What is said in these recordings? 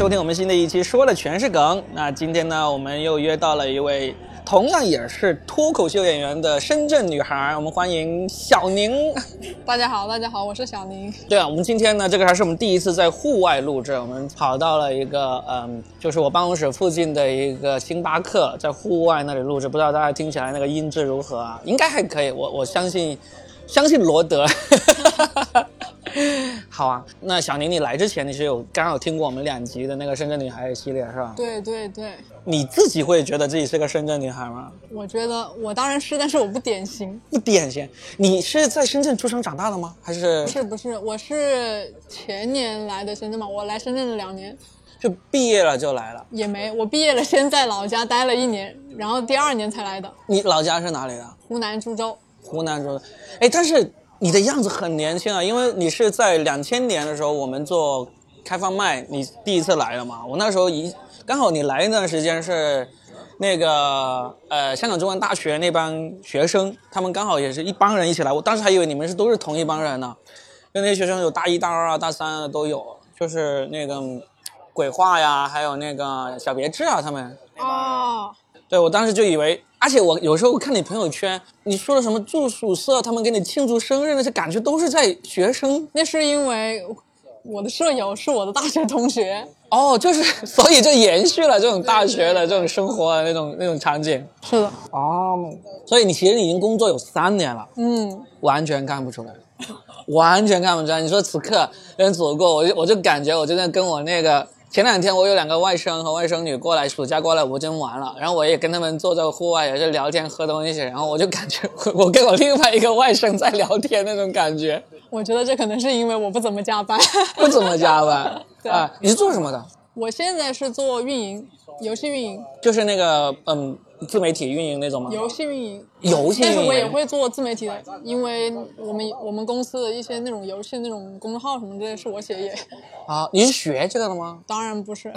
收听我们新的一期，说的全是梗。那今天呢，我们又约到了一位同样也是脱口秀演员的深圳女孩，我们欢迎小宁。大家好，大家好，我是小宁。对啊，我们今天呢，这个还是我们第一次在户外录制，我们跑到了一个嗯，就是我办公室附近的一个星巴克，在户外那里录制，不知道大家听起来那个音质如何啊？应该还可以，我我相信，相信罗德。好啊，那小宁，你来之前你是有刚好听过我们两集的那个深圳女孩系列是吧？对对对，你自己会觉得自己是个深圳女孩吗？我觉得我当然是，但是我不典型。不典型。你是在深圳出生长大的吗？还是不是不是，我是前年来的深圳嘛，我来深圳了两年，就毕业了就来了？也没，我毕业了先在老家待了一年，然后第二年才来的。你老家是哪里的？湖南株洲。湖南株洲。哎，但是。你的样子很年轻啊，因为你是在两千年的时候我们做开放麦，你第一次来了嘛。我那时候一刚好你来那段时间是那个呃香港中文大学那帮学生，他们刚好也是一帮人一起来。我当时还以为你们是都是同一帮人呢，因为那些学生有大一、大二啊、大三啊都有，就是那个鬼话呀，还有那个小别致啊，他们。哦。对，我当时就以为。而且我有时候看你朋友圈，你说的什么住宿舍，他们给你庆祝生日那些，感觉都是在学生。那是因为我的舍友是我的大学同学哦，就是所以就延续了这种大学的这种生活的那种那种场景。是的，哦，所以你其实已经工作有三年了，嗯，完全看不出来，完全看不出来。你说此刻人走过，我就我就感觉我就在跟我那个。前两天我有两个外甥和外甥女过来，暑假过来吴京玩了，然后我也跟他们坐在户外，也是聊天喝东西，然后我就感觉我跟我另外一个外甥在聊天那种感觉。我觉得这可能是因为我不怎么加班，不怎么加班啊？你是做什么的？我现在是做运营，游戏运营，就是那个嗯。自媒体运营那种吗？游戏运营，游戏，但是我也会做自媒体的，因为我们我们公司的一些那种游戏那种公众号什么之类是我写也。啊，你是学这个的吗？当然不是，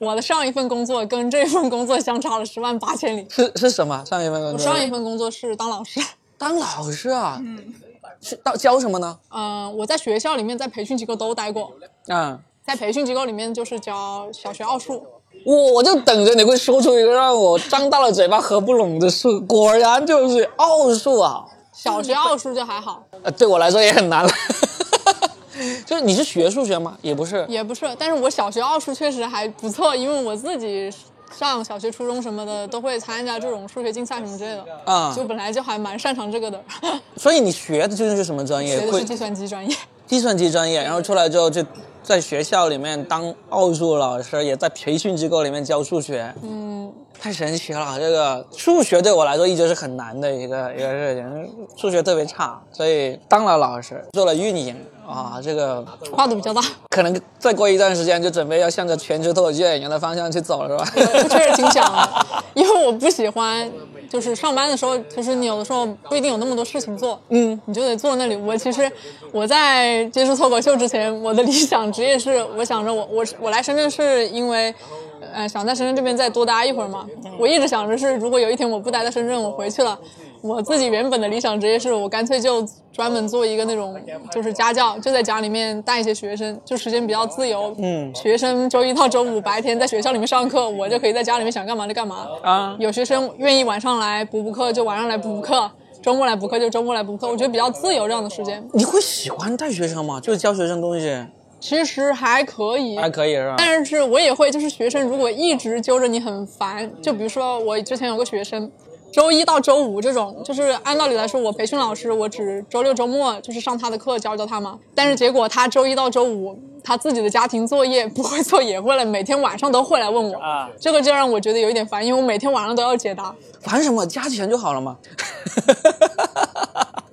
我的上一份工作跟这份工作相差了十万八千里。是是什么？上一份工作？我上一份工作是当老师。当老师啊？嗯。是当教什么呢？嗯，我在学校里面，在培训机构都待过。嗯。在培训机构里面就是教小学奥数。我我就等着你会说出一个让我张大了嘴巴合不拢的数，果然就是奥数啊！小学奥数就还好，呃，对我来说也很难了。就是你是学数学吗？也不是，也不是。但是我小学奥数确实还不错，因为我自己上小学、初中什么的都会参加这种数学竞赛什么之类的，啊，就本来就还蛮擅长这个的。所以你学的究竟是什么专业？学的是计算机专业。计算机专业，然后出来之后就。在学校里面当奥数老师，也在培训机构里面教数学。嗯，太神奇了！这个数学对我来说一直是很难的一个一个事情，数学特别差，所以当了老师，做了运营啊，这个跨度比较大。可能再过一段时间就准备要向着全职脱口秀演员的方向去走了，是吧？确实挺想的，因为我不喜欢。就是上班的时候，其实你有的时候不一定有那么多事情做，嗯，你就得坐那里。我其实我在接触脱口秀之前，我的理想职业是，我想着我我我来深圳是因为。呃，想在深圳这边再多待一会儿嘛。我一直想着是，如果有一天我不待在深圳，我回去了，我自己原本的理想职业是我干脆就专门做一个那种就是家教，就在家里面带一些学生，就时间比较自由。嗯，学生周一到周五白天在学校里面上课，我就可以在家里面想干嘛就干嘛。啊，有学生愿意晚上来补补课，就晚上来补补课；周末来补课就周末来补课。我觉得比较自由这样的时间。你会喜欢带学生吗？就是教学生东西。其实还可以，还可以是吧？但是我也会，就是学生如果一直揪着你很烦，就比如说我之前有个学生，周一到周五这种，就是按道理来说，我培训老师，我只周六周末就是上他的课教教他嘛。但是结果他周一到周五，他自己的家庭作业不会做也会了，每天晚上都会来问我啊，这个就让我觉得有一点烦，因为我每天晚上都要解答。烦什么？加钱就好了嘛。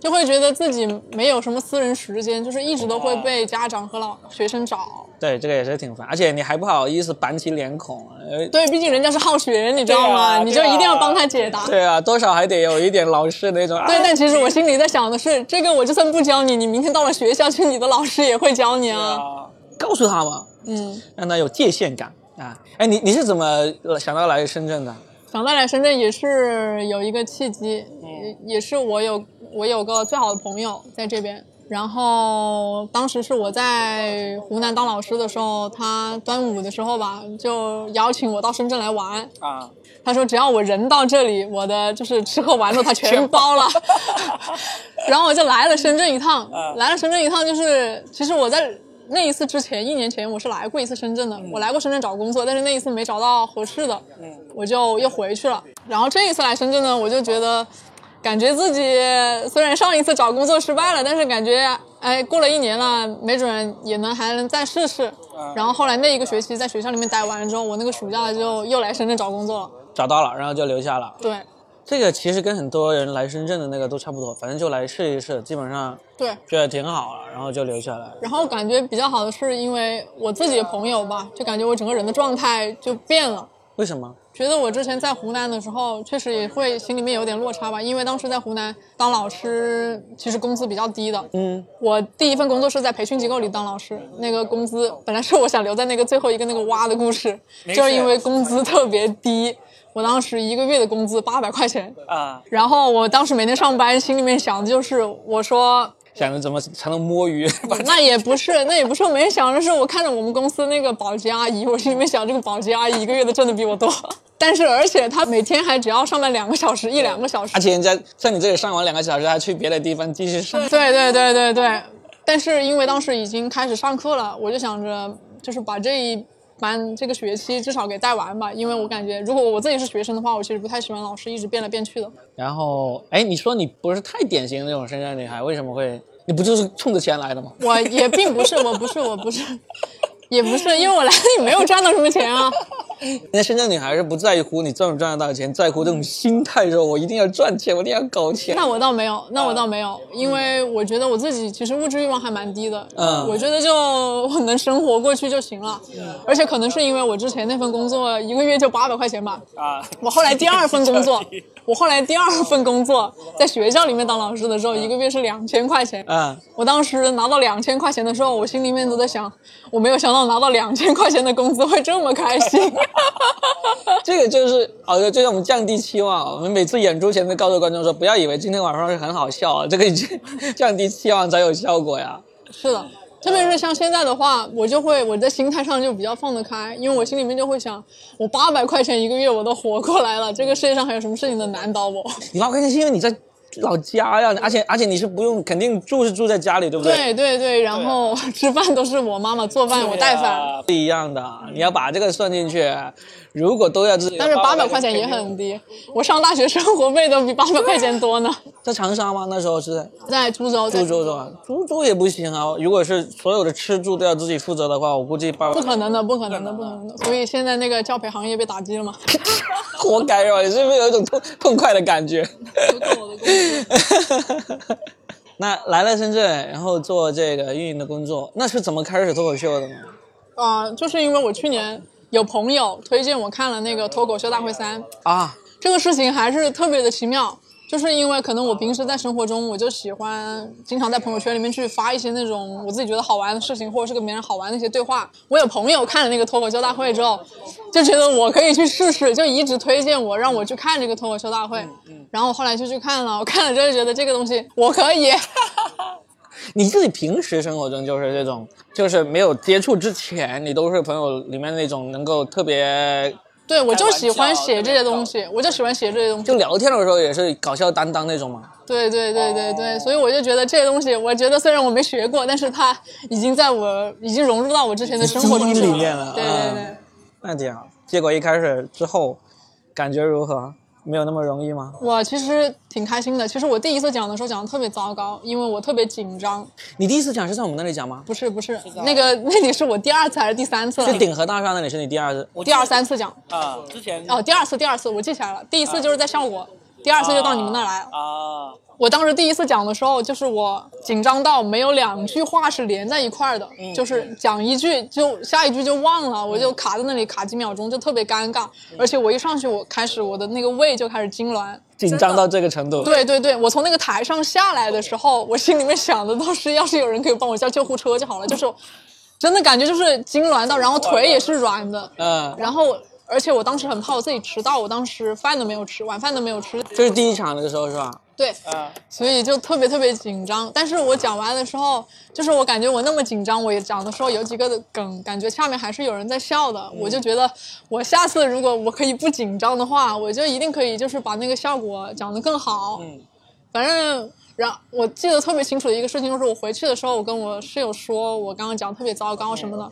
就会觉得自己没有什么私人时间，就是一直都会被家长和老学生找。对，这个也是挺烦，而且你还不好意思板起脸孔。对，毕竟人家是好学，你知道吗？你就一定要帮他解答。对啊，多少还得有一点老师那种。对，但其实我心里在想的是，这个我就算不教你，你明天到了学校去，你的老师也会教你啊。告诉他嘛，嗯，让他有界限感啊。哎，你你是怎么想到来深圳的？想到来深圳也是有一个契机，也也是我有。我有个最好的朋友在这边，然后当时是我在湖南当老师的时候，他端午的时候吧，就邀请我到深圳来玩。啊，他说只要我人到这里，我的就是吃喝玩乐他全包了。然后我就来了深圳一趟，来了深圳一趟就是，其实我在那一次之前，一年前我是来过一次深圳的，我来过深圳找工作，但是那一次没找到合适的，我就又回去了。然后这一次来深圳呢，我就觉得。感觉自己虽然上一次找工作失败了，但是感觉哎，过了一年了，没准也能还能再试试。然后后来那一个学期在学校里面待完了之后，我那个暑假就又来深圳找工作了。找到了，然后就留下了。对这个其实跟很多人来深圳的那个都差不多，反正就来试一试，基本上对，觉得挺好了，然后就留下来。然后感觉比较好的是，因为我自己的朋友吧，就感觉我整个人的状态就变了。为什么？觉得我之前在湖南的时候，确实也会心里面有点落差吧，因为当时在湖南当老师，其实工资比较低的。嗯，我第一份工作是在培训机构里当老师，那个工资本来是我想留在那个最后一个那个蛙的故事。就是因为工资特别低，我当时一个月的工资八百块钱，啊，然后我当时每天上班，心里面想的就是我说想着怎么才能摸鱼，那也不是，那也不是我没想的是，我看着我们公司那个保洁阿姨，我心里面想，这个保洁阿姨一个月的挣的比我多，但是而且她每天还只要上班两个小时，一两个小时而。且人家在你这里上完两个小时，还去别的地方继续上。对对对对对，但是因为当时已经开始上课了，我就想着就是把这一班这个学期至少给带完吧，因为我感觉如果我自己是学生的话，我其实不太喜欢老师一直变来变去的。然后，哎，你说你不是太典型的那种深圳女孩，为什么会？你不就是冲着钱来的吗？我也并不是，我不是，我不是，也不是，因为我来这里没有赚到什么钱啊。那深圳女孩是不在乎你赚不赚得到钱，在乎这种心态，说我一定要赚钱，我一定要搞钱。那我倒没有，那我倒没有，因为我觉得我自己其实物质欲望还蛮低的。嗯我觉得就我能生活过去就行了。而且可能是因为我之前那份工作一个月就八百块钱吧。啊，我后来第二份工作，我后来第二份工作在学校里面当老师的时候，一个月是两千块钱。嗯，我当时拿到两千块钱的时候，我心里面都在想，我没有想到拿到两千块钱的工资会这么开心。这个就是哦，就像我们降低期望。我们每次演出前都告诉观众说，不要以为今天晚上是很好笑啊，这个已经降低期望才有效果呀。是的，特别是像现在的话，我就会我在心态上就比较放得开，因为我心里面就会想，我八百块钱一个月我都活过来了，这个世界上还有什么事情能难倒我？你八百块钱是因为你在老家呀，而且而且你是不用，肯定住是住在家里，对不对？对对对，然后 吃饭都是我妈妈做饭，我带饭。啊不一样的，你要把这个算进去。如果都要自己，但是八百块钱也很低，我上大学生活费都比八百块钱多呢。在长沙吗？那时候是在在株洲，株洲是吧？株洲也不行啊！如果是所有的吃住都要自己负责的话，我估计八百不可能的，不可能的，不可能的。所以现在那个教培行业被打击了嘛？活该是吧？你是不是有一种痛痛快的感觉？那来了深圳，然后做这个运营的工作，那是怎么开始脱口秀的呢？啊、就是因为我去年有朋友推荐我看了那个《脱口秀大会三》，啊，这个事情还是特别的奇妙，就是因为可能我平时在生活中，我就喜欢经常在朋友圈里面去发一些那种我自己觉得好玩的事情，或者是跟别人好玩的一些对话。我有朋友看了那个脱口秀大会之后，就觉得我可以去试试，就一直推荐我让我去看这个脱口秀大会。然后我后来就去看了，我看了之后觉得这个东西我可以。你自己平时生活中就是这种，就是没有接触之前，你都是朋友里面那种能够特别，对，我就喜欢写这些东西，我就喜欢写这些东西就。聊天的时候也是搞笑担当那种嘛。对对对对对，所以我就觉得这些东西，我觉得虽然我没学过，但是它已经在我已经融入到我之前的生活里面了对对嗯对，那挺好。结果一开始之后，感觉如何？没有那么容易吗？我其实挺开心的。其实我第一次讲的时候讲的特别糟糕，因为我特别紧张。你第一次讲是在我们那里讲吗？不是不是，那个 那里是我第二次还是第三次了是？鼎和大厦那里是你第二次。第二三次讲啊，之前哦，第二次第二次我记起来了，第一次就是在效果，第二次就到你们那儿来了。啊，我当时第一次讲的时候，就是我紧张到没有两句话是连在一块儿的，就是讲一句就下一句就忘了，我就卡在那里卡几秒钟，就特别尴尬。而且我一上去，我开始我的那个胃就开始痉挛。紧张到这个程度。对对对，我从那个台上下来的时候，我心里面想的都是，要是有人可以帮我叫救护车就好了。就是真的感觉就是痉挛到，然后腿也是软的，嗯，然后而且我当时很怕我自己迟到，我当时饭都没有吃，晚饭都没有吃。这是第一场的时候是吧？对，嗯，所以就特别特别紧张。但是我讲完的时候，就是我感觉我那么紧张，我也讲的时候有几个梗，感觉下面还是有人在笑的。我就觉得我下次如果我可以不紧张的话，我就一定可以就是把那个效果讲得更好。嗯，反正。然我记得特别清楚的一个事情，就是我回去的时候，我跟我室友说，我刚刚讲特别糟糕什么的。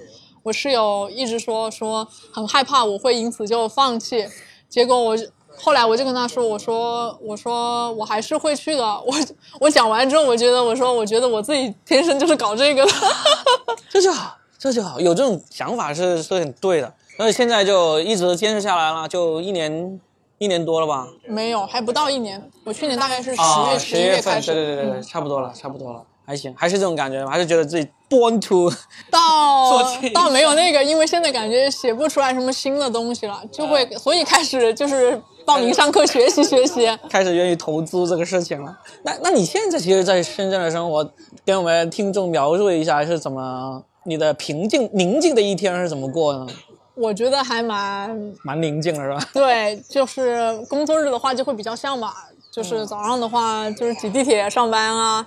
我室友一直说说很害怕我会因此就放弃，结果我后来我就跟他说，我说我说我还是会去的。我我讲完之后，我觉得我说我觉得我自己天生就是搞这个的，这就好，这就好，有这种想法是是很对的。所以现在就一直坚持下来了，就一年一年多了吧？没有，还不到一年。我去年大概是十啊，月、十月份，十一月开始，对对对对，差不多了，差不多了，还行，还是这种感觉吗？还是觉得自己 born to 到到 没有那个，因为现在感觉写不出来什么新的东西了，就会所以开始就是报名上课学习学习。开始愿意投资这个事情了。那那你现在其实，在深圳的生活，跟我们听众描述一下是怎么，你的平静宁静的一天是怎么过呢？我觉得还蛮蛮宁静的是吧？对，就是工作日的话就会比较像吧，就是早上的话就是挤地铁上班啊，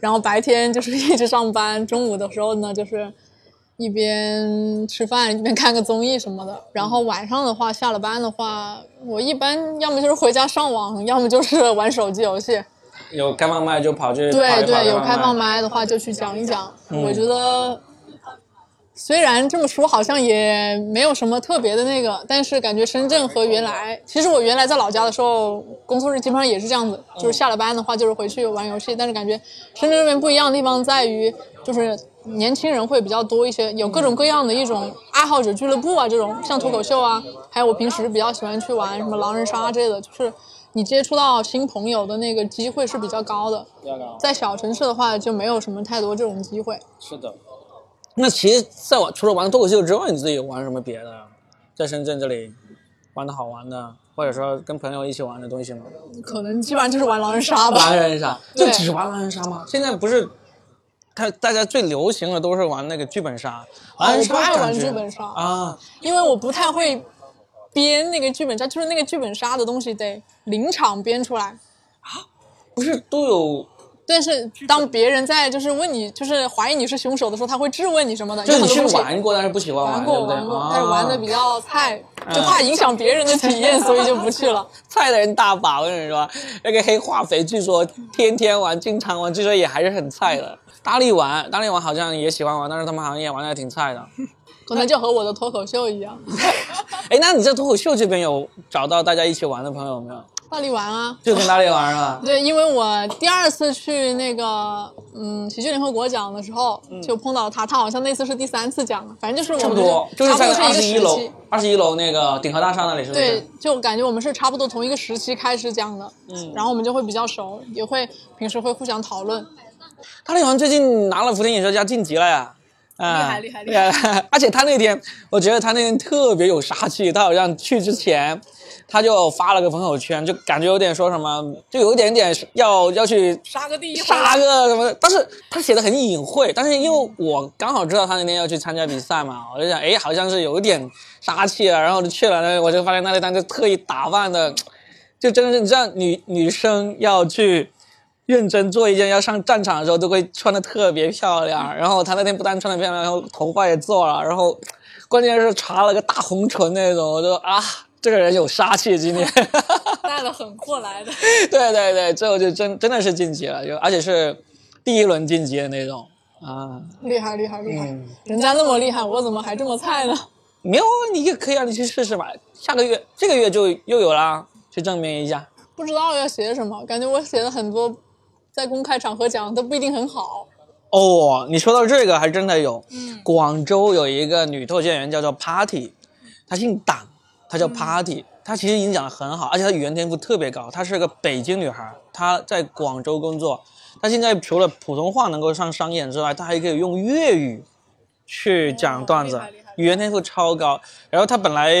然后白天就是 一直上班，中午的时候呢就是一边吃饭一边看个综艺什么的，然后晚上的话下了班的话，我一般要么就是回家上网，要么就是 玩手机游戏。有开放麦就跑去跑对对，有开放麦。麦的话就去讲一讲。我觉得虽然这么说好像也没有什么特别的那个，但是感觉深圳和原来，其实我原来在老家的时候，工作日基本上也是这样子，就是下了班的话就是回去玩游戏。但是感觉深圳这边不一样的地方在于，就是年轻人会比较多一些，有各种各样的一种爱好者俱乐部啊，这种像脱口秀啊，还有我平时比较喜欢去玩什么狼人杀之类的，就是你接触到新朋友的那个机会是比较高的。比较高在小城市的话，就没有什么太多这种机会。是的。那其实，在玩除了玩脱口秀之外，你自己有玩什么别的？在深圳这里玩的好玩的，或者说跟朋友一起玩的东西吗？可能基本上就是玩狼人杀吧。狼人杀，就对只玩狼人杀吗？现在不是，他大家最流行的都是玩那个剧本杀我不爱玩剧本杀啊，因为我不太会编那个剧本杀，就是那个剧本杀的东西得临场编出来啊。不是都有，但是当别人在就是问你，就是怀疑你是凶手的时候，他会质问你什么的。就是你是有很多东西玩过，但是不喜欢玩？过玩过，啊但是玩的比较菜，就怕影响别人的体验，所以就不去了。菜的人大把，我跟你说，那个黑化肥据说天天玩，经常玩，据说也还是很菜的。大力丸，大力丸好像也喜欢玩，但是他们好像也玩的挺菜的。可能就和我的脱口秀一样，哎，那你在脱口秀这边有找到大家一起玩的朋友没有？大力丸啊。就跟大力丸是吧？对，因为我第二次去那个嗯喜剧联合国奖的时候，就碰到他，他好像那次是第三次讲了，反正就是我们差不多，就是在二十一楼期。，二十一楼那个鼎和大厦那里，是不是？对，就感觉我们是差不多同一个时期开始讲的，嗯，然后我们就会比较熟，也会平时会互相讨论。大力丸最近拿了福田演说家晋级了呀。啊，厉害厉害厉害！而且他那天，我觉得他那天特别有杀气。他好像去之前，他就发了个朋友圈，就感觉有点说什么，就有一点点要要去杀个第一杀个什么的，但是他写的很隐晦。但是因为我刚好知道他那天要去参加比赛嘛，我就想，哎，好像是有一点杀气啊，然后就去了。那，我就发现那天他就特意打扮的，就真的是你知道，女女生要去认真做一件要上战场的时候，都会穿的特别漂亮。然后他那天不但穿的漂亮，然后头发也做了，然后关键是擦了个大红唇那种，我就啊，这个人有杀气，今天。带了很过来的。对对对，最后就真真的是晋级了，就而且是第一轮晋级的那种啊。厉害厉害厉害！嗯人家那么厉害，我怎么还这么菜呢？没有，你也可以让，你去试试嘛。下个月这个月就又有啦，去证明一下。不知道要写什么，感觉我写的很多，在公开场合讲都不一定很好。哦，你说到这个还真的有，广州有一个女脱口秀演员叫做 Party，她姓党，她叫 Party，、她其实已经讲得很好，而且她语言天赋特别高。她是个北京女孩，她在广州工作，她现在除了普通话能够上商演之外，她还可以用粤语去讲段子，语言天赋超高。然后她本来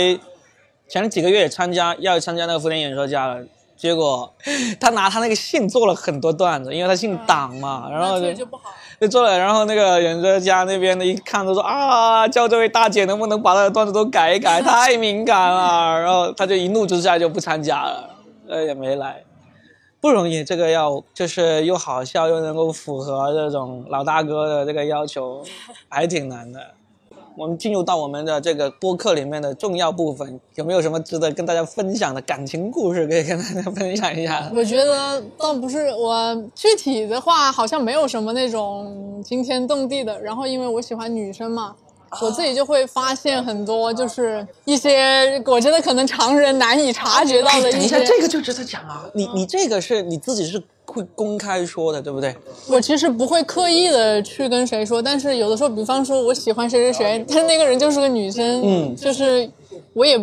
前几个月也参加要参加那个福田演说家了。结果，她拿她那个姓做了很多段子，因为她姓党嘛，然后就不好。就 做了，然后那个远哥家那边的一看都说啊，叫这位大姐能不能把她的段子都改一改，太敏感了。然后他就一怒之下就不参加了，呃也没来。不容易，这个要就是又好笑又能够符合这种老大哥的这个要求，还挺难的。我们进入到我们的这个播客里面的重要部分，有没有什么值得跟大家分享的感情故事可以跟大家分享一下？我觉得倒不是我具体的话，好像没有什么那种惊天动地的。然后因为我喜欢女生嘛，我自己就会发现很多，就是一些我觉得可能常人难以察觉到的哎等一下，一些。这个就值得讲啊！你你这个是你自己是会公开说的，对不对？我其实不会刻意的去跟谁说，但是有的时候，比方说我喜欢谁谁谁，但是那个人就是个女生，嗯就是我也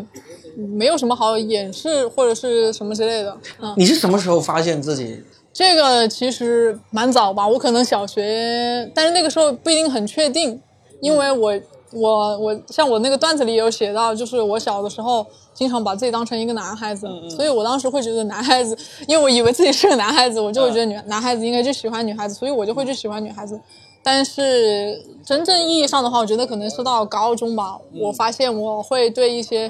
没有什么好掩饰或者是什么之类的，嗯。你是什么时候发现自己？这个其实蛮早吧，我可能小学，但是那个时候不一定很确定，因为我我我像我那个段子里有写到，就是我小的时候经常把自己当成一个男孩子，所以我当时会觉得男孩子，因为我以为自己是个男孩子，我就会觉得女男孩子应该就喜欢女孩子，所以我就会去喜欢女孩子。但是真正意义上的话，我觉得可能是到高中吧，我发现我会对一些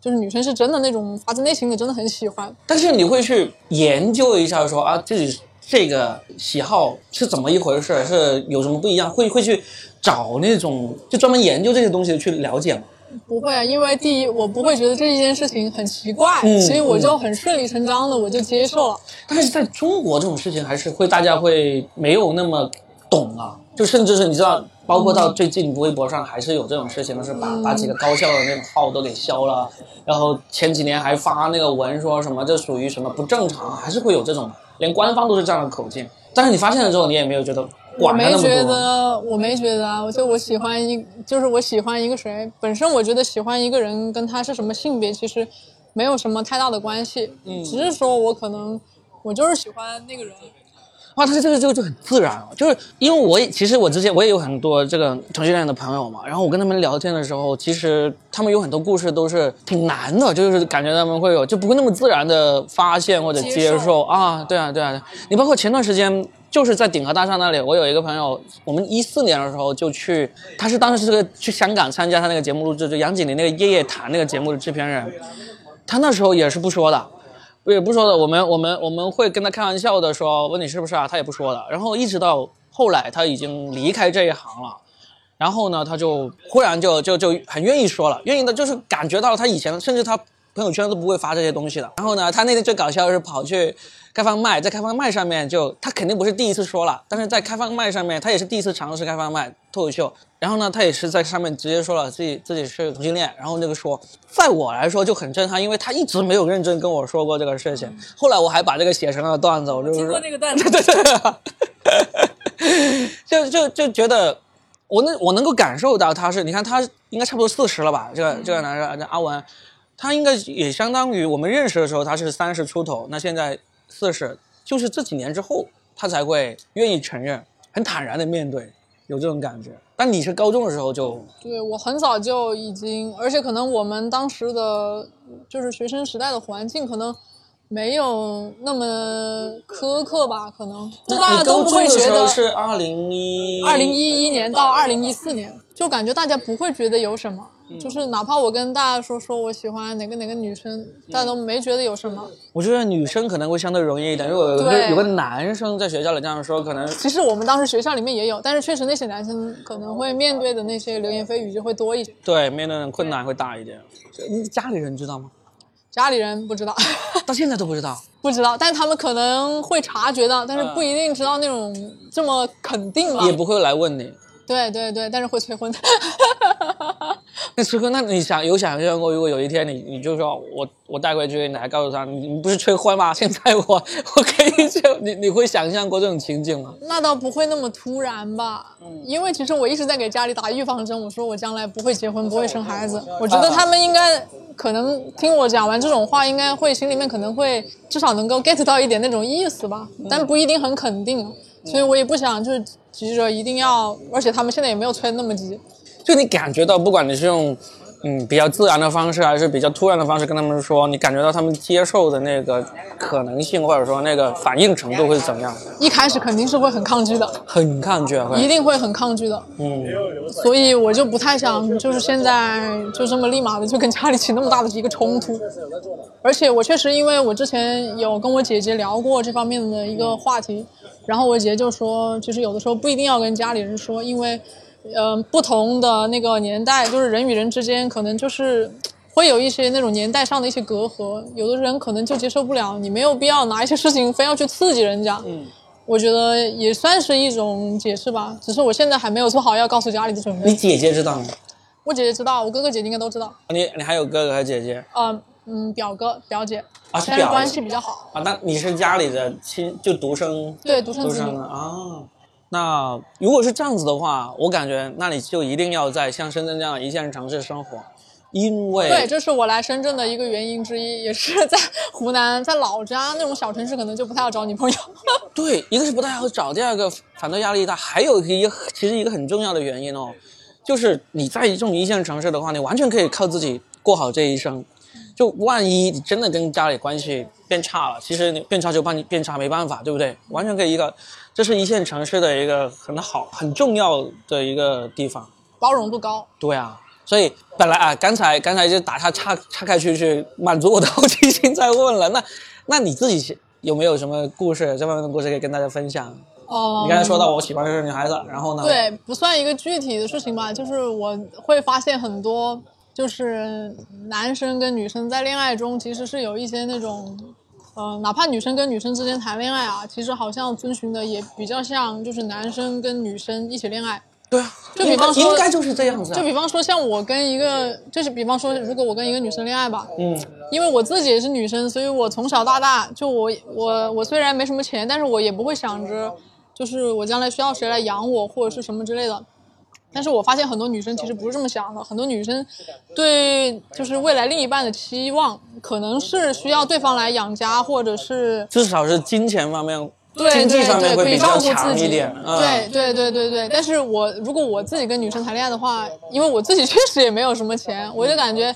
就是女生是真的那种发自内心的真的很喜欢，但是你会去研究一下说啊，自己这个喜好是怎么一回事，是有什么不一样？会会去找那种就专门研究这些东西去了解吗？不会啊，因为第一，我不会觉得这一件事情很奇怪，嗯所以我就很顺理成章的我就接受了。但是在中国这种事情还是会大家会没有那么懂啊，就甚至是你知道，包括到最近微博上还是有这种事情，是把把几个高校的那种号都给消了，然后前几年还发那个文说什么这属于什么不正常，还是会有这种，连官方都是这样的口径。但是你发现了之后，你也没有觉得我没管他那么觉。得，我没觉得啊，我就我喜欢一，就是我喜欢一个谁，本身我觉得喜欢一个人跟他是什么性别其实没有什么太大的关系，嗯，只是说我可能我就是喜欢那个人，哇，他这个这个就很自然哦，就是因为我也其实我之前我也有很多这个程序员的朋友嘛，然后我跟他们聊天的时候，其实他们有很多故事都是挺难的，就是感觉他们会有就不会那么自然的发现或者接受啊，对啊对啊，你包括前段时间就是在鼎和大厦那里，我有一个朋友，我们一四年的时候就去，他是当时是个去香港参加他那个节目录制，就杨锦麟那个夜夜谈那个节目的制片人，他那时候也是不说的。也不说的，我们我们我们会跟他开玩笑的说，问你是不是啊，他也不说的。然后一直到后来他已经离开这一行了，然后呢，他就忽然就就就很愿意说了，愿意的就是感觉到他以前甚至他朋友圈都不会发这些东西的。然后呢，他那天最搞笑的是跑去开放麦，在开放麦上面就他肯定不是第一次说了，但是在开放麦上面他也是第一次尝试开放麦脱口秀。然后呢，他也是在上面直接说了自己自己是同性恋，然后那个说，在我来说就很震撼，因为他一直没有认真跟我说过这个事情。后来我还把这个写成了段子，我就是说那个段子，对对对，就就就觉得我能我能够感受到他是，你看他应该差不多四十了吧？这个这个男生阿文，他应该也相当于我们认识的时候他是三十出头，那现在四是，就是这几年之后他才会愿意承认，很坦然的面对，有这种感觉。但你是高中的时候就对我很早就已经，而且可能我们当时的就是学生时代的环境可能没有那么苛刻吧，可能就大家都不会觉得。是二零一二零一一年到二零一四年，就感觉大家不会觉得有什么，嗯就是哪怕我跟大家说说我喜欢哪个哪个女生，大家都没觉得有什么。我觉得女生可能会相对容易一点，如果有个有个男生在学校里这样说，可能其实我们当时学校里面也有，但是确实那些男生可能会面对的那些流言蜚语就会多一些。对面对的困难会大一点。你家里人知道吗？家里人不知道，到现在都不知道。不知道，但他们可能会察觉到，但是不一定知道那种这么肯定吧也。不会来问你。对对对，但是会催婚。那师哥，那你想有想象过，如果有一天你你就说我我带回去，你还告诉他你你不是催婚吗？现在我我可以就你你会想象过这种情景吗？那倒不会那么突然吧，因为其实我一直在给家里打预防针，我说我将来不会结婚，不会生孩子。我觉得他们应该可能听我讲完这种话，应该会心里面可能会至少能够 get 到一点那种意思吧，但不一定很肯定，所以我也不想就是急着一定要，而且他们现在也没有催那么急。就你感觉到，不管你是用嗯比较自然的方式，还是比较突然的方式跟他们说？你感觉到他们接受的那个可能性，或者说那个反应程度会是怎么样？一开始肯定是会很抗拒的，很抗拒一定会很抗拒的。嗯所以我就不太想，就是现在就这么立马的就跟家里起那么大的一个冲突。而且我确实，因为我之前有跟我姐姐聊过这方面的一个话题，然后我姐姐就说，其实有的时候不一定要跟家里人说，因为，嗯、不同的那个年代，就是人与人之间可能就是。会有一些那种年代上的一些隔阂，有的人可能就接受不了，你没有必要拿一些事情非要去刺激人家。嗯，我觉得也算是一种解释吧，只是我现在还没有做好要告诉家里的准备。你姐姐知道吗？我姐姐知道，我哥哥姐姐应该都知道。你你还有哥哥和姐姐嗯嗯，表哥表姐，啊？是表但是关系比较好。啊？那你是家里的亲，就独生对，独生子女。啊？那如果是这样子的话，我感觉那你就一定要在像深圳这样的一线城市生活，因为对，这是我来深圳的一个原因之一，也是在湖南，在老家那种小城市，可能就不太好找女朋友。对，一个是不太好找，第二个反对压力大，还有一个其实一个很重要的原因哦，就是你在这种一线城市的话，你完全可以靠自己过好这一生。就万一你真的跟家里关系变差了，其实你变差就办变差，没办法，对不对？完全可以一个，这是一线城市的一个很好、很重要的一个地方。包容度高。对啊，所以本来啊，刚才刚才就打岔岔岔开去去满足我的好奇心，再问了。那那你自己有没有什么故事这方面的故事可以跟大家分享？哦、你刚才说到我喜欢的是女孩子，然后呢？，对，不算一个具体的事情吧，就是我会发现很多，就是男生跟女生在恋爱中其实是有一些那种，呃，哪怕女生跟女生之间谈恋爱啊，其实好像遵循的也比较像，就是男生跟女生一起恋爱。对啊，就比方说应该就是这样子、啊。就比方说，像我跟一个，就是比方说，如果我跟一个女生恋爱吧，嗯，因为我自己也是女生，所以我从小到大，就我我我虽然没什么钱，但是我也不会想着，就是我将来需要谁来养我或者是什么之类的。但是我发现很多女生其实不是这么想的，很多女生对就是未来另一半的期望，可能是需要对方来养家，或者是至少是金钱方面、对经济对对，方面会比可以照顾较强自己。一点。嗯、对对对对对，但是我如果我自己跟女生谈恋爱的话，因为我自己 确实也没有什么钱，我就感觉，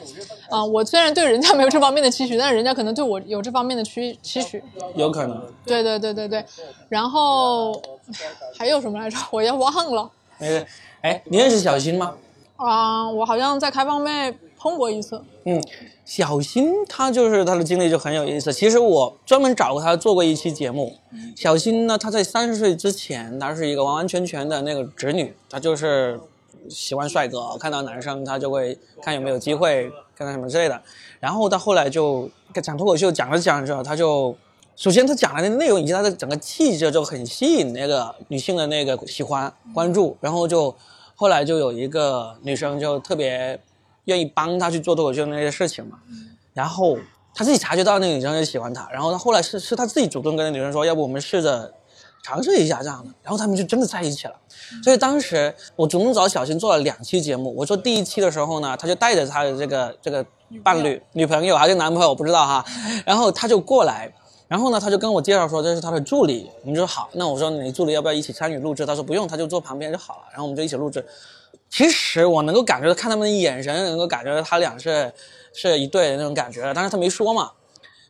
啊、我虽然对人家没有这方面的期许，但是人家可能对我有这方面的期期许。有可能。对对对对对，然后 还有什么来着？我也忘了。那个，哎，你认识小新吗？啊、我好像在开放妹碰过一次。嗯，小新他就是他的经历就很有意思。其实我专门找过他做过一期节目。小新呢，他在三十岁之前，他是一个完完全全的那个直女，他就是喜欢帅哥，看到男生他就会看有没有机会看他什么之类的。然后到后来就讲脱口秀，讲着讲着他就。首先，他讲的那个内容以及他的整个气质就很吸引那个女性的那个喜欢关注，然后就后来就有一个女生就特别愿意帮他去做脱口秀那些事情嘛，然后他自己察觉到那个女生就喜欢他，然后他后来是是他自己主动跟那女生说，要不我们试着尝试一下这样的，然后他们就真的在一起了。所以当时我主动找小新做了两期节目，我做第一期的时候呢，他就带着他的这个这个伴侣、女朋友还是男朋友我不知道哈，然后他就过来。然后呢，他就跟我介绍说这是他的助理，我们说好。那我说你助理要不要一起参与录制？他说不用，他就坐旁边就好了。然后我们就一起录制。其实我能够感觉到，看他们的眼神，能够感觉到他俩是是一对的那种感觉。但是他没说嘛，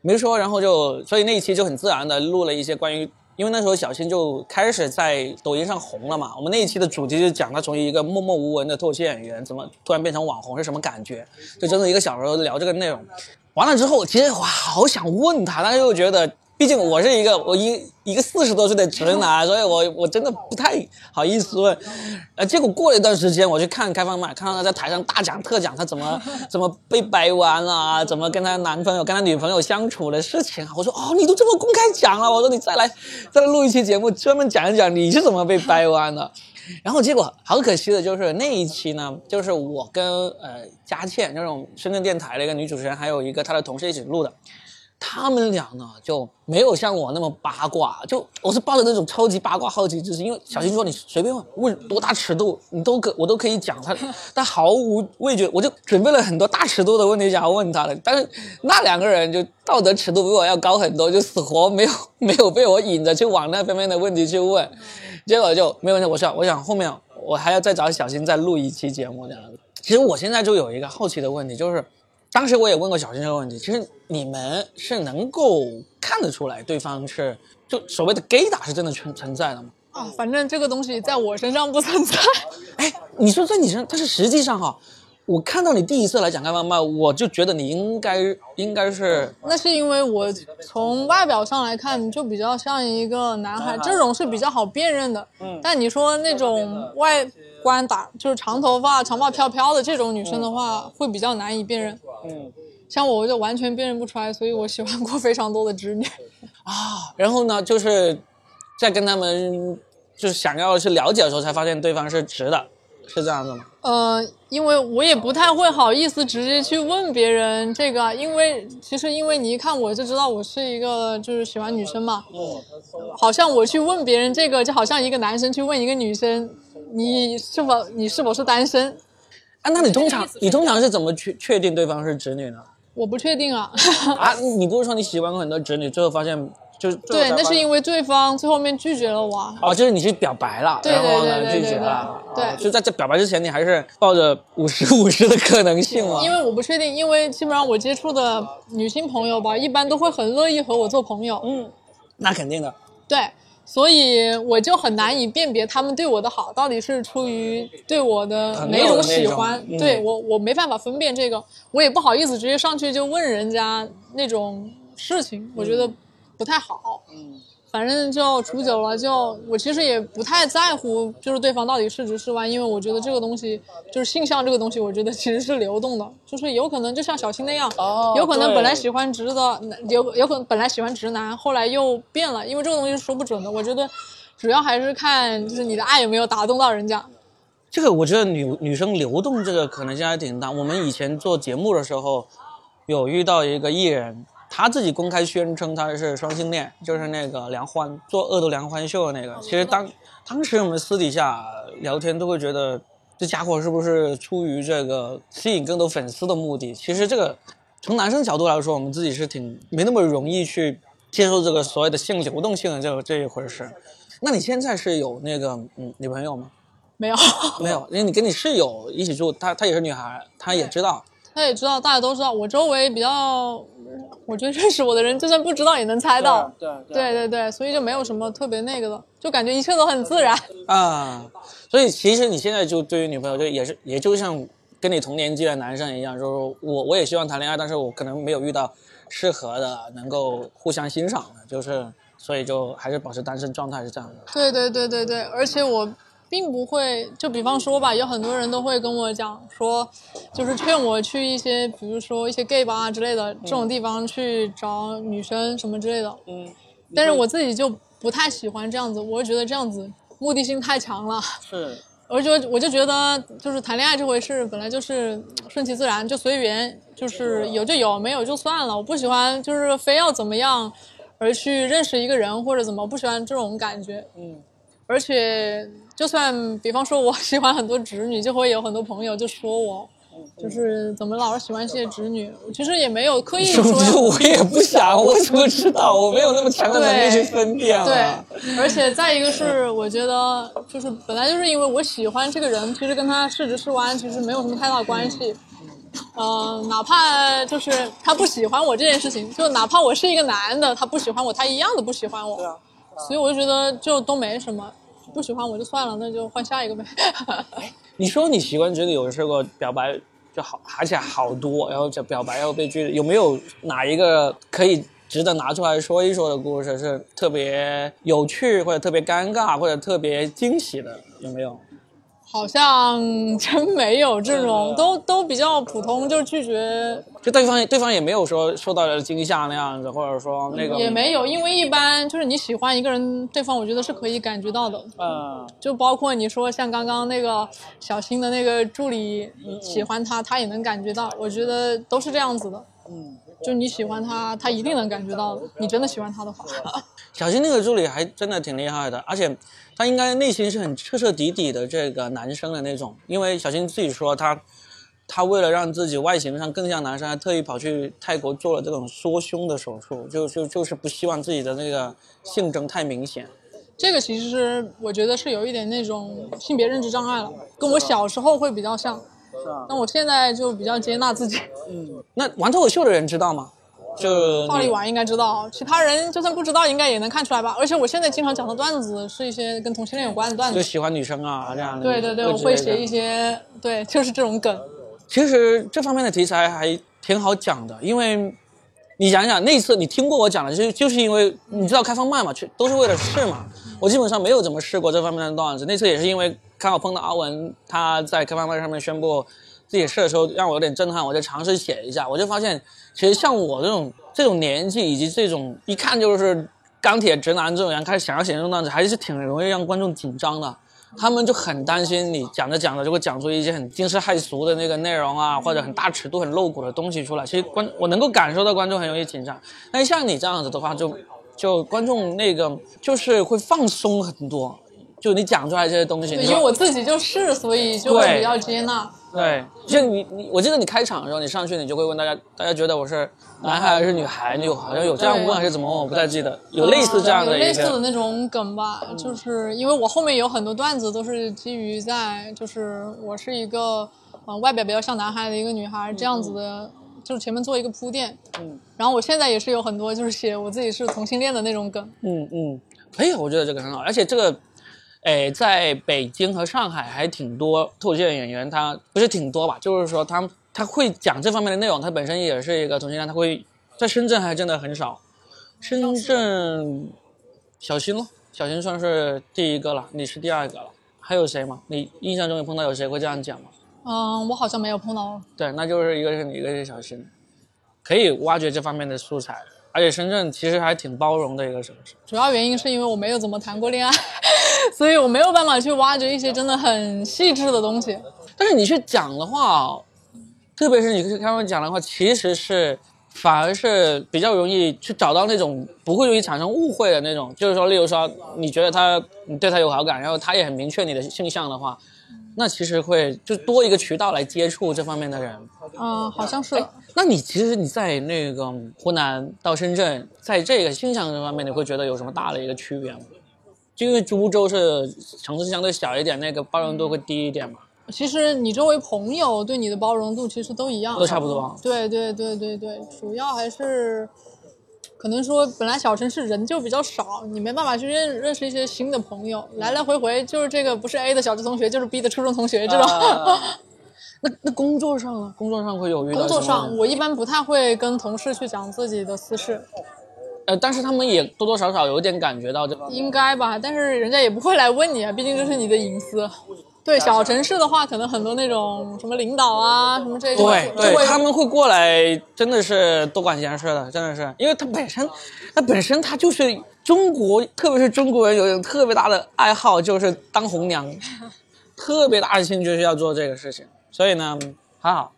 没说，然后就所以那一期就很自然的录了一些关于，因为那时候小新就开始在抖音上红了嘛。我们那一期的主题就讲他从一个默默无闻的脱口秀演员，怎么突然变成网红是什么感觉，就整整一个小时候聊这个内容。完了之后，其实我好想问他，但是又觉得，毕竟我是一个我一一个四十多岁的直男，所以我我真的不太好意思问。呃，结果过了一段时间，我去看开放麦，看到他在台上大讲特讲他怎么怎么被掰弯了，怎么跟他男朋友、跟他女朋友相处的事情。我说哦，你都这么公开讲了，我说你再来再来录一期节目，专门讲一讲你是怎么被掰弯的。然后结果好可惜的就是那一期呢，就是我跟呃佳倩这种深圳电台的一个女主持人，还有一个她的同事一起录的。他们俩呢就没有像我那么八卦，就我是抱着那种超级八卦好奇之心，因为小新说你随便问问多大尺度，你都可我都可以讲，他他毫无畏惧，我就准备了很多大尺度的问题想要问他的，但是那两个人就道德尺度比我要高很多，就死活没有没有被我引着去往那方面的问题去问，结果就没有问题。我想我想后面我还要再找小新再录一期节目这样子。其实我现在就有一个好奇的问题，就是当时我也问过小新这个问题，其实你们是能够看得出来对方是就所谓的 gay 打是真的存存在的吗？啊，反正这个东西在我身上不存在。哎，你说在你身上，但是实际上哈，我看到你第一次来讲开放麦，我就觉得你应该应该是那是因为我从外表上来看，就比较像一个男孩，这种是比较好辨认的。嗯。但你说那种外观打就是长头发、长发飘飘的这种女生的话，会比较难以辨认。嗯。像我就完全辨认不出来，所以我喜欢过非常多的直女。啊，然后呢，就是在跟他们就是想要去了解的时候，才发现对方是直的，是这样子吗？呃，因为我也不太会好意思直接去问别人这个，因为其实因为你一看我就知道我是一个就是喜欢女生嘛，好像我去问别人这个，就好像一个男生去问一个女生，你是否你是否是单身？啊，那你通常你通常是怎么确确定对方是直女呢？我不确定啊。啊，你不是说你喜欢过很多直女，最后发现就是对，那是因为对方最后面拒绝了我。哦，就是你去表白了，对然后对呢拒绝了，对哦就在这表白之前，你还是抱着五十五十的可能性嘛？因为我不确定，因为基本上我接触的女性朋友吧，一般都会很乐意和我做朋友。嗯，那肯定的。对，所以我就很难以辨别他们对我的好到底是出于对我的朋哪种喜欢。嗯对我，我没办法分辨这个，我也不好意思直接上去就问人家那种事情，我觉得不太好。嗯，反正就处久了就，我其实也不太在乎，就是对方到底是直是弯，因为我觉得这个东西就是性向这个东西，我觉得其实是流动的，就是有可能就像小新那样，哦有可能本来喜欢直的，有有可能本来喜欢直男，后来又变了，因为这个东西是说不准的。我觉得主要还是看就是你的爱有没有打动到人家。这个我觉得女女生流动这个可能性还挺大。我们以前做节目的时候，有遇到一个艺人，他自己公开宣称他是双性恋，就是那个梁欢做《恶毒梁欢秀》的那个。其实当当时我们私底下聊天都会觉得，这家伙是不是出于这个吸引更多粉丝的目的？其实这个从男生角度来说，我们自己是挺没那么容易去接受这个所谓的性流动性的这个这一回事。那你现在是有那个嗯女朋友吗？没有，没有，因为你跟你室友一起住，她她也是女孩，她也知道。她也知道，大家都知道，我周围比较，我觉得认识我的人，就算不知道也能猜到。对对对对，所以就没有什么特别那个的，就感觉一切都很自然。啊，所以其实你现在就对于女朋友就也是也就像跟你同年纪的男生一样，就是我我也希望谈恋爱，但是我可能没有遇到适合的能够互相欣赏的，就是所以就还是保持单身状态是这样的。对对对对对，而且我并不会，就比方说吧，有很多人都会跟我讲说，就是劝我去一些，比如说一些 gay 吧之类的这种地方去找女生什么之类的。嗯，但是我自己就不太喜欢这样子，我会觉得这样子目的性太强了。是 而且我就觉得，就是谈恋爱这回事，本来就是顺其自然，就随缘，就是有就有，没有就算了。我不喜欢就是非要怎么样而去认识一个人或者怎么，不喜欢这种感觉。嗯，而且就算比方说我 喜欢很多直女，就会有很多朋友就说我。就是怎么老是喜欢这些直女，我其实也没有刻意是不是？说我也不 想，我怎么知道？我没有那么强的能力去分辨啊。对，而且再一个是，我觉得就是本来就是因为我喜欢这个人，其实跟他是直是弯其实没有什么太大关系。呃，哪怕就是他不喜欢我这件事情，就哪怕我是一个男的，他不喜欢我，他一样的不喜欢我。对啊所以我就觉得就都没什么，不喜欢我就算了，那就换下一个呗。你说你习惯追的有时候表白就好，而且好多，然后就表白要被拒，有没有哪一个可以值得拿出来说一说的故事是特别有趣，或者特别尴尬，或者特别惊喜的？有没有？好像真没有这种，都都比较普通，就拒绝就对方对方也没有说受到了惊吓那样子，或者说那个也没有，因为一般就是你喜欢一个人，对方我觉得是可以感觉到的。嗯就包括你说像刚刚那个小新的那个助理喜欢他，他也能感觉到，我觉得都是这样子的。嗯。就你喜欢他，他一定能感觉到的。你真的喜欢他的话，小新那个助理还真的挺厉害的，而且他应该内心是很彻彻底底的这个男生的那种，因为小新自己说他，他为了让自己外形上更像男生，还特意跑去泰国做了这种缩胸的手术，就就就是不希望自己的那个性征太明显。这个其实我觉得是有一点那种性别认知障碍了，跟我小时候会比较像。是啊。那我现在就比较接纳自己。嗯。那玩脱口秀的人知道吗？就暴力玩应该知道，其他人就算不知道，应该也能看出来吧。而且我现在经常讲的段子是一些跟同性恋有关的段子，就喜欢女生啊这样的。对对对，我会写一些，对，就是这种梗。其实这方面的题材还挺好讲的，因为你想想那次你听过我讲的，就就是因为你知道开放麦嘛，去都是为了试嘛。我基本上没有怎么试过这方面的段子，那次也是因为刚好碰到阿文，他在开放麦上面宣布。自己试的时候让我有点震撼，我就尝试写一下，我就发现，其实像我这种这种年纪以及这种一看就是钢铁直男这种人，开始想要写这种段子，还是挺容易让观众紧张的。他们就很担心你讲着讲着就会讲出一些很惊世骇俗的那个内容啊，或者很大尺度、很露骨的东西出来。其实观我能够感受到观众很容易紧张，但像你这样子的话，就就观众那个就是会放松很多。就你讲出来这些东西，因为我自己就是，所以就会比较接纳。对，就你你，我记得你开场的时候，你上去你就会问大家，大家觉得我是男孩还是女孩？你有好像有这样问还是怎么问？我不太记得，有类似这样的类似的那种梗吧。就是因为我后面有很多段子都是基于在，就是我是一个嗯外表比较像男孩的一个女孩这样子的，就是前面做一个铺垫。嗯。然后我现在也是有很多就是写我自己是同性恋的那种梗。嗯嗯，可以，我觉得这个很好，而且这个。哎，在北京和上海还挺多脱口秀演员，他不是挺多吧？就是说他他会讲这方面的内容，他本身也是一个同性恋，他会在深圳还真的很少。深圳，小新咯，小新算是第一个了，你是第二个了，还有谁吗？你印象中有碰到有谁会这样讲吗？嗯，我好像没有碰到。对，那就是一个是你，一个是小新，可以挖掘这方面的素材。而且深圳其实还挺包容的一个城市。主要原因是因为我没有怎么谈过恋爱。所以我没有办法去挖掘一些真的很细致的东西，但是你去讲的话，特别是你去他们讲的话，其实是反而是比较容易去找到那种不会容易产生误会的那种。就是说，例如说你觉得他你对他有好感，然后他也很明确你的性向的话，那其实会就多一个渠道来接触这方面的人。嗯，好像是。那你其实你在那个湖南到深圳，在这个性向这方面，你会觉得有什么大的一个区别吗？就因为株洲是城市相对小一点，那个包容度会低一点嘛。其实你周围朋友对你的包容度其实都一样，都差不多。对对对对对，主要还是可能说本来小城市人就比较少，你没办法去认认识一些新的朋友，来来回回就是这个不是 A 的小学同学，就是 B 的初中同学这种。那那工作上呢？工作上会有遇到工作上，我一般不太会跟同事去讲自己的私事。呃，但是他们也多多少少有点感觉到这个，应该吧？但是人家也不会来问你啊，毕竟这是你的隐私。对，小城市的话，可能很多那种什么领导啊，什么这种，对对，他们会过来，真的是多管闲事的，真的是，因为他本身，他本身他就是中国，特别是中国人有一种特别大的爱好，就是当红娘，特别大的兴趣是要做这个事情，所以呢，还好，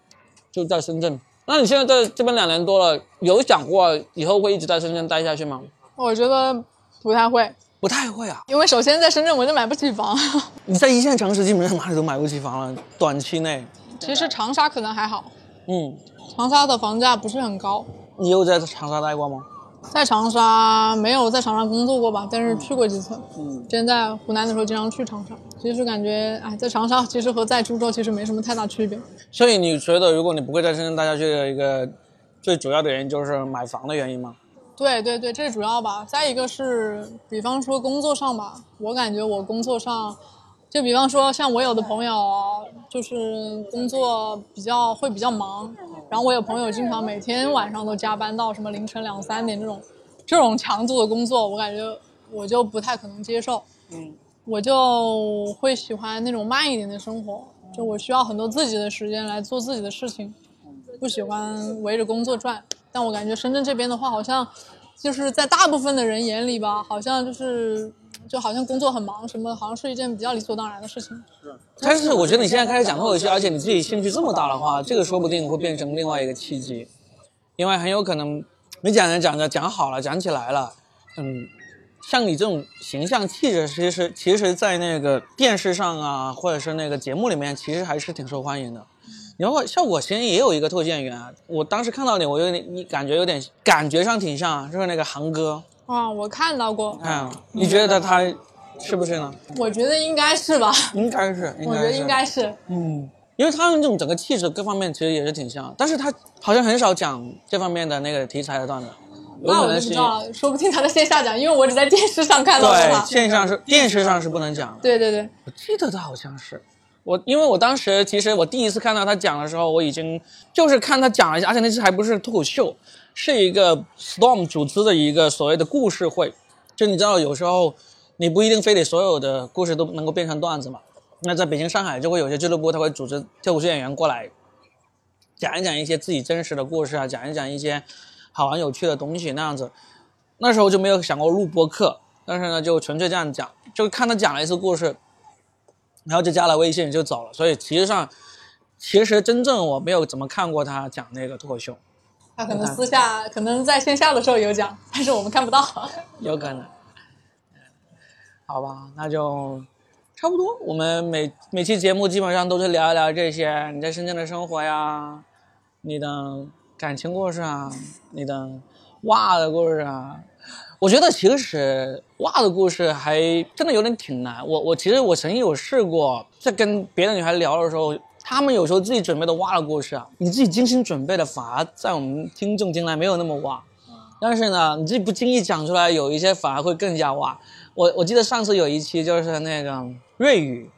就在深圳。那你现在在这边两年多了，有想过以后会一直在深圳待下去吗？我觉得不太会，不太会啊。因为首先在深圳我就买不起房。你在一线城市基本上哪里都买不起房了，短期内。其实长沙可能还好。嗯。长沙的房价不是很高。你有在长沙待过吗？在长沙没有在长沙工作过吧，但是去过几次。嗯，之前在湖南的时候经常去长沙，其实感觉哎，在长沙其实和在株洲其实没什么太大区别。所以你觉得，如果你不会在深圳待下去的一个最主要的原因就是买房的原因吗？对对对，这是主要吧。再一个是，比方说工作上吧，我感觉我工作上。就比方说，像我有的朋友，就是工作比较会比较忙，然后我有朋友经常每天晚上都加班到什么凌晨两三点这种，这种强度的工作，我感觉我就不太可能接受。嗯，我就会喜欢那种慢一点的生活，就我需要很多自己的时间来做自己的事情，不喜欢围着工作转。但我感觉深圳这边的话，好像就是在大部分的人眼里吧，好像就是。就好像工作很忙，什么好像是一件比较理所当然的事情。是，但是我觉得你现在开始讲脱口秀，而且你自己兴趣这么大的话，这个说不定会变成另外一个契机，因为很有可能你讲着讲着讲好了，讲起来了，嗯，像你这种形象气质，其实其实，在那个电视上啊，或者是那个节目里面，其实还是挺受欢迎的。然后像我其实也有一个脱口秀演员，我当时看到你，我有点你感觉有点感觉上挺像，就是那个航哥。啊，我看到过。嗯，你觉得他是不是呢？我觉得应该是吧，应该是，应该是我觉得应该是。嗯，因为他们这种整个气质各方面其实也是挺像，但是他好像很少讲这方面的那个题材的段子，那我不知道了，说不定他在线下讲，因为我只在电视上看到的对。线上是电视上是不能讲的。对对对，我记得他好像是我，因为我当时其实我第一次看到他讲的时候，我已经就是看他讲了一下，而且那次还不是脱口秀，是一个 Storm 组织的一个所谓的故事会，就你知道有时候你不一定非得所有的故事都能够变成段子嘛。那在北京、上海就会有些俱乐部，他会组织脱口秀演员过来讲一讲一些自己真实的故事啊，讲一讲一些好玩有趣的东西那样子。那时候就没有想过录播客，但是呢，就纯粹这样讲，就看他讲了一次故事，然后就加了微信就走了。所以其实上，其实真正我没有怎么看过他讲那个脱口秀，他可能私下，可能在线下的时候有讲，但是我们看不到。有可能。好吧，那就差不多。我们每每期节目基本上都是聊一聊这些，你在深圳的生活呀，你的感情故事啊，你的袜的故事啊。我觉得其实袜的故事还真的有点挺难。我我其实我曾经有试过，在跟别的女孩聊的时候，她们有时候自己准备的挖的故事啊，你自己精心准备的，反而在我们听众听来没有那么哇。但是呢，你自己不经意讲出来，有一些反而会更加哇。我我记得上次有一期就是那个瑞宇，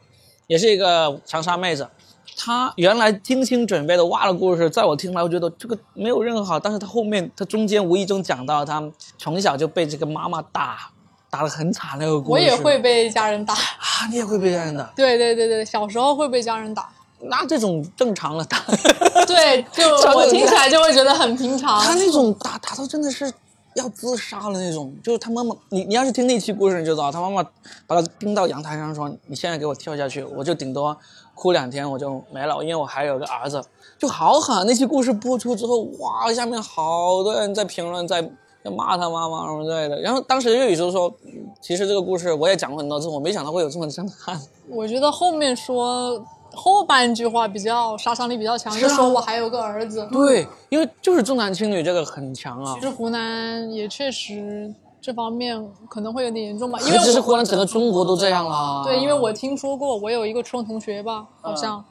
也是一个长沙妹子，她原来精心准备的哇的故事，在我听来，我觉得这个没有任何好，但是她后面她中间无意中讲到她从小就被这个妈妈打，打得很惨那个故事。我也会被家人打。啊，你也会被家人打？对对对对，小时候会被家人打。那这种正常了打，对，就我听起来就会觉得很平常。他那种打打到真的是要自杀了那种，就是他妈妈，你你要是听那期故事你就知道，他妈妈把他钉到阳台上说：“你现在给我跳下去，我就顶多哭两天我就没了，因为我还有个儿子。”就好狠。那期故事播出之后，哇，下面好多人在评论，在在骂他妈妈什么之类的。然后当时粤语就说，嗯其实这个故事我也讲过很多次，我没想到会有这么震撼。我觉得后面说后半句话比较杀伤力比较强，就说我还有个儿子。对，因为就是重男轻女这个很强啊其。实湖南也确实这方面可能会有点严重吧，因为其实湖南整个中国都这样了。对，因为我听说过，我有一个初中同学吧，嗯好像、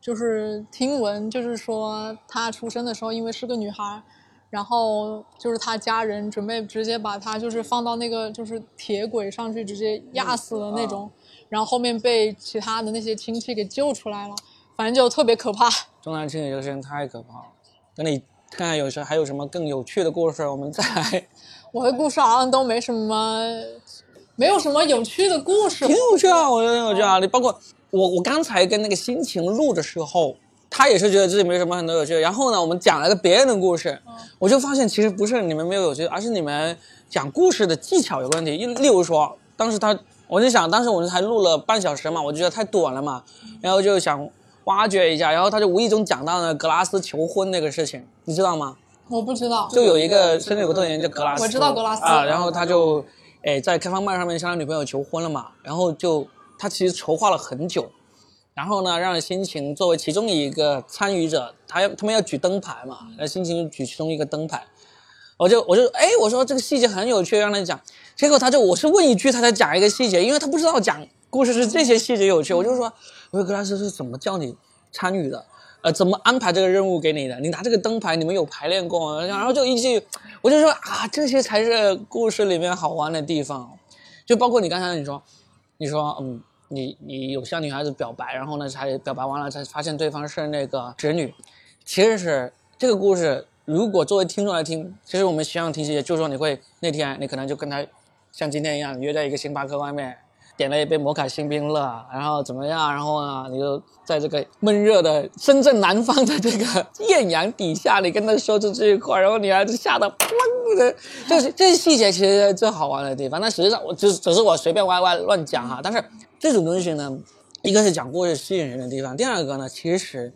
就是听闻，就是说他出生的时候，因为是个女孩，然后就是他家人准备直接把她就是放到那个就是铁轨上去，直接压死了那种，然后后面被其他的那些亲戚给救出来了，反正就特别可怕。重男轻女这个事情太可怕了。等你看看有时还有什么更有趣的故事，我们再来。我的故事好像都没什么，没有什么有趣的故事挺。有趣啊，我觉得挺有趣啊。你包括我，我刚才跟那个心情录的时候，他也是觉得自己没什么很多有趣的。然后呢，我们讲了个别人的故事，我就发现其实不是你们没有有趣，而是你们讲故事的技巧有问题。例例如说，当时他，我就想，当时我们才录了半小时嘛，我就觉得太短了嘛，然后就想挖掘一下，然后他就无意中讲到了格拉斯求婚那个事情，你知道吗？我不知道，就有一个深圳有个特演员叫格拉斯，我知道格拉斯。啊，然后他就，哎，在开放麦上面向他女朋友求婚了嘛，然后就他其实筹划了很久，然后呢，让心情作为其中一个参与者，他要他们要举灯牌嘛，然后心情就举其中一个灯牌，我就我就哎，我说这个细节很有趣，让他讲，结果他就我是问一句，他才讲一个细节，因为他不知道讲故事是这些细节有趣，我就说，我说格拉斯是怎么叫你参与的？呃，怎么安排这个任务给你的？你拿这个灯牌，你们有排练过吗？然后就一句，我就说啊，这些才是故事里面好玩的地方，就包括你刚才你说，你说嗯，你你有向女孩子表白，然后呢才表白完了才发现对方是那个侄女，其实是这个故事，如果作为听众来听，其实我们希望听细节，就是说你会那天你可能就跟他像今天一样约在一个星巴克外面。点了一杯摩卡星冰乐，然后怎么样？然后呢，你就在这个闷热的深圳南方的这个艳阳底下，你跟他说出这一块，然后女孩子吓得砰的，就是这些细节其实最好玩的地方。但实际上，我只只是我随便歪歪乱讲哈。但是这种东西呢，一个是讲故事吸引人的地方，第二个呢，其实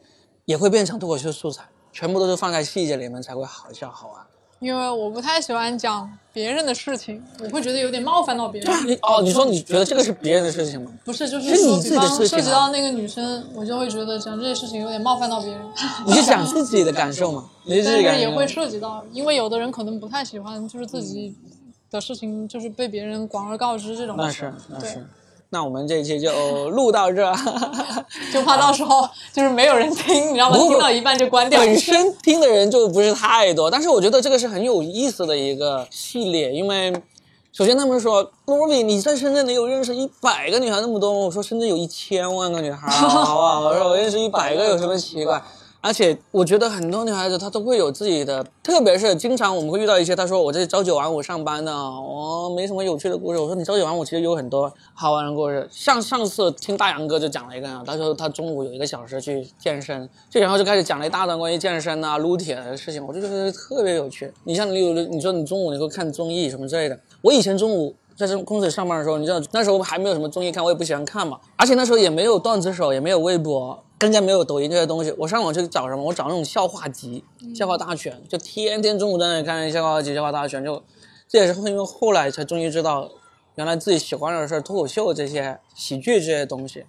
也会变成脱口秀素材，全部都是放在细节里面才会好笑好玩。因为我不太喜欢讲别人的事情，我会觉得有点冒犯到别人。你 哦，你说你觉得这个是别人的事情吗？不是，就是说，涉及到那个女生，我就会觉得讲这些事情有点冒犯到别人。你是讲自己的感受吗？你是但是也会涉及到，因为有的人可能不太喜欢，就是自己的事情就是被别人广而告之这种。那是那对是。那我们这一期就录到这儿，就怕到时候就是没有人听，你知道吗？听到一半就关掉。本身听的人就不是太多，但是我觉得这个是很有意思的一个系列，因为首先他们说罗比你在深圳能有认识一百个女孩那么多吗？我说深圳有一千万个女孩，好吧，我说我认识一百个有什么奇怪？而且我觉得很多女孩子她都会有自己的，特别是经常我们会遇到一些，她说我这朝九晚五上班的，我没什么有趣的故事。我说你朝九晚五其实有很多好玩的故事。像上次听大杨哥就讲了一个，他说他中午有一个小时去健身，就然后就开始讲了一大段关于健身啊、撸铁的事情，我就觉得特别有趣。你像你有你说你中午你会看综艺什么之类的，我以前中午。在这公司里上班的时候，你知道那时候还没有什么综艺看，我也不喜欢看嘛。而且那时候也没有段子手，也没有微博，更加没有抖音这些东西。我上网去找什么？我找那种笑话集、笑话大全，就天天中午在那里看笑话集、笑话大全。就这也是因为后来才终于知道，原来自己喜欢的是脱口秀这些喜剧这些东西，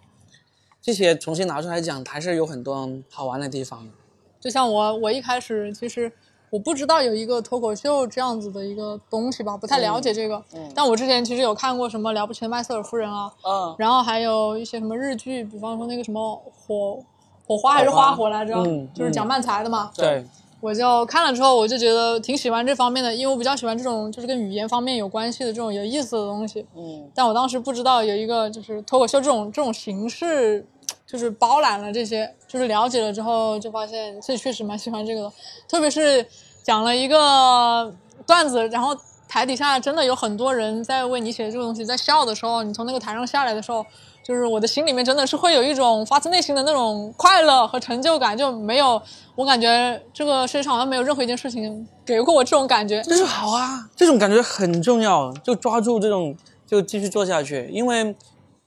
这些重新拿出来讲，还是有很多好玩的地方的。就像我，我一开始其实。我不知道有一个脱口秀这样子的一个东西吧，不太了解这个。嗯但我之前其实有看过什么《了不起的麦瑟尔夫人》啊，嗯然后还有一些什么日剧，比方说那个什么火火花还是花火来着，嗯就是讲漫才的嘛。对，我就看了之后，我就觉得挺喜欢这方面的，因为我比较喜欢这种就是跟语言方面有关系的这种有意思的东西。嗯，但我当时不知道有一个就是脱口秀这种这种形式，就是包揽了这些，就是了解了之后就发现自己确实蛮喜欢这个的，特别是讲了一个段子，然后台底下真的有很多人在为你写这个东西在笑的时候，你从那个台上下来的时候，就是我的心里面真的是会有一种发自内心的那种快乐和成就感，就没有我感觉这个世界上好像没有任何一件事情给过我这种感觉。这是好啊，这种感觉很重要，就抓住这种就继续做下去。因为，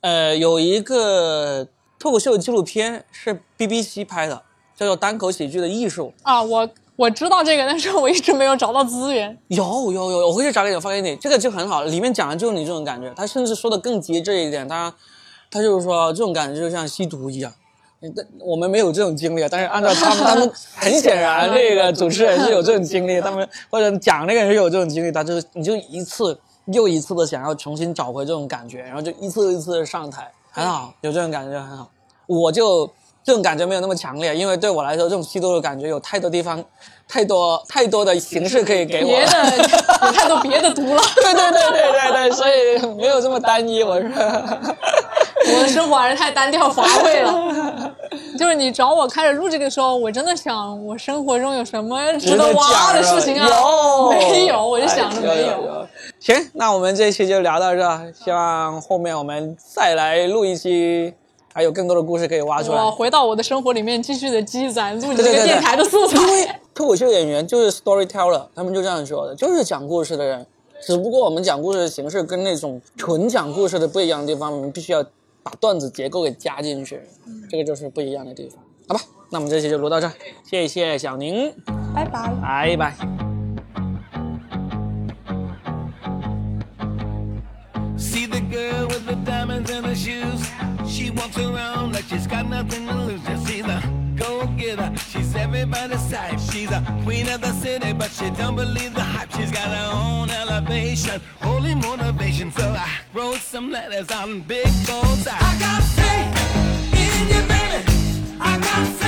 呃，有一个脱口秀纪录片是 BBC 拍的，叫做《单口喜剧的艺术啊，我我知道这个，但是我一直没有找到资源。》。有有有，我回去找给你发给你，这个就很好，里面讲的就是你这种感觉。他甚至说的更极致一点，他他就是说这种感觉就像吸毒一样。但我们没有这种经历，但是按照他们，他们 很显然，这个主持人是有这种经历，他们或者讲那个人是有这种经历，他就是你就一次又一次的想要重新找回这种感觉，然后就一次又一次的上台，很好，有这种感觉很好。我就这种感觉没有那么强烈，因为对我来说，这种吸毒的感觉有太多地方，太多太多的形式可以给我。别的 有太多别的毒了。对对对对对对，所以没有这么单一。我是，我的生活还是太单调乏味了。就是你找我开始录这个时候，我真的想，我生活中有什么值得挖的事情啊？有没有，我就想着没有。有。行，那我们这一期就聊到这，希望后面我们再来录一期，还有更多的故事可以挖出来。我回到我的生活里面，继续的积攒录这个电台的素材。因为脱口秀演员就是 storyteller，他们就这样说的，就是讲故事的人。只不过我们讲故事的形式跟那种纯讲故事的不一样的地方，我们必须要把段子结构给加进去，这个就是不一样的地方。好吧，那我们这期就录到这儿，谢谢小宁，拜拜。拜拜。See the girl with the diamonds in her shoes. She walks around like she's got nothing to lose. Just she's a go-getter. She's everybody's type. She's a queen of the city, but she don't believe the hype. She's got her own elevation, holy motivation. So I wrote some letters on big bullseye. I got faith in you, baby. I got faith